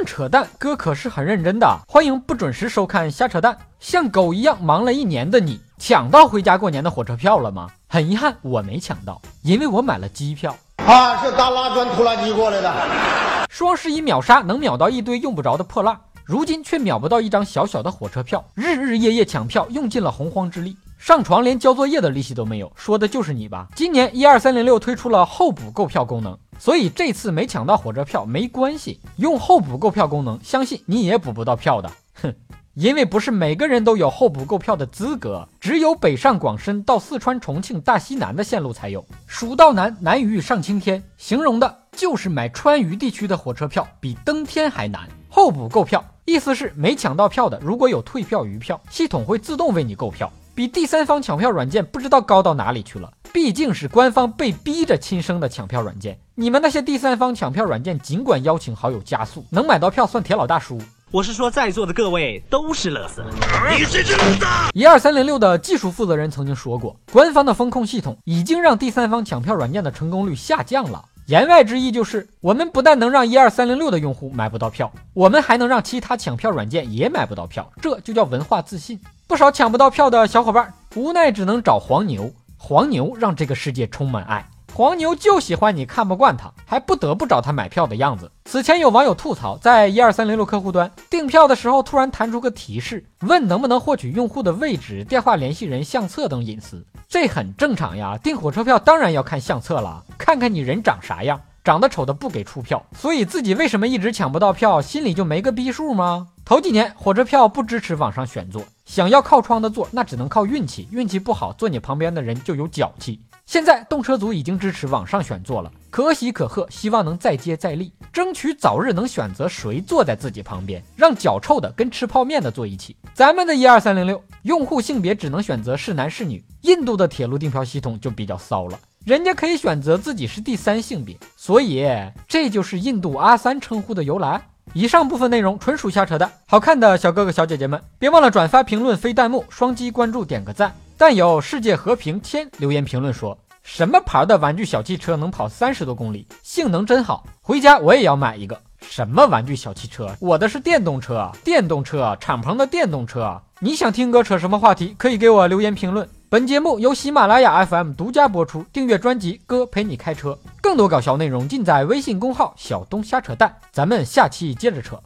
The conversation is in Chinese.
论扯淡，哥可是很认真的。欢迎不准时收看瞎扯淡。像狗一样忙了一年的你，抢到回家过年的火车票了吗？很遗憾，我没抢到，因为我买了机票。啊，是搭拉砖拖拉机过来的。双十一秒杀能秒到一堆用不着的破烂，如今却秒不到一张小小的火车票。日日夜夜抢票，用尽了洪荒之力。上床连交作业的力气都没有，说的就是你吧？今年一二三零六推出了候补购票功能，所以这次没抢到火车票没关系，用候补购票功能，相信你也补不到票的。哼，因为不是每个人都有候补购票的资格，只有北上广深到四川重庆大西南的线路才有。蜀道难，难于上青天，形容的就是买川渝地区的火车票比登天还难。候补购票意思是没抢到票的，如果有退票余票，系统会自动为你购票。比第三方抢票软件不知道高到哪里去了，毕竟是官方被逼着亲生的抢票软件。你们那些第三方抢票软件，尽管邀请好友加速，能买到票算铁老大叔。我是说，在座的各位都是乐色。你是只乐色。一二三零六的技术负责人曾经说过，官方的风控系统已经让第三方抢票软件的成功率下降了。言外之意就是，我们不但能让一二三零六的用户买不到票，我们还能让其他抢票软件也买不到票。这就叫文化自信。不少抢不到票的小伙伴无奈只能找黄牛，黄牛让这个世界充满爱。黄牛就喜欢你看不惯他，还不得不找他买票的样子。此前有网友吐槽，在一二三零六客户端订票的时候，突然弹出个提示，问能不能获取用户的位置、电话联系人、相册等隐私。这很正常呀，订火车票当然要看相册了，看看你人长啥样，长得丑的不给出票。所以自己为什么一直抢不到票，心里就没个逼数吗？头几年火车票不支持网上选座，想要靠窗的座，那只能靠运气。运气不好，坐你旁边的人就有脚气。现在动车组已经支持网上选座了，可喜可贺。希望能再接再厉，争取早日能选择谁坐在自己旁边，让脚臭的跟吃泡面的坐一起。咱们的一二三零六用户性别只能选择是男是女，印度的铁路订票系统就比较骚了，人家可以选择自己是第三性别，所以这就是印度阿三称呼的由来。以上部分内容纯属瞎扯淡，好看的小哥哥小姐姐们，别忘了转发、评论、飞弹幕、双击关注、点个赞。但有世界和平签留言评论说，什么牌的玩具小汽车能跑三十多公里，性能真好，回家我也要买一个。什么玩具小汽车？我的是电动车，电动车，敞篷的电动车。你想听哥扯什么话题？可以给我留言评论。本节目由喜马拉雅 FM 独家播出，订阅专辑《哥陪你开车》，更多搞笑内容尽在微信公号“小东瞎扯淡”。咱们下期接着扯。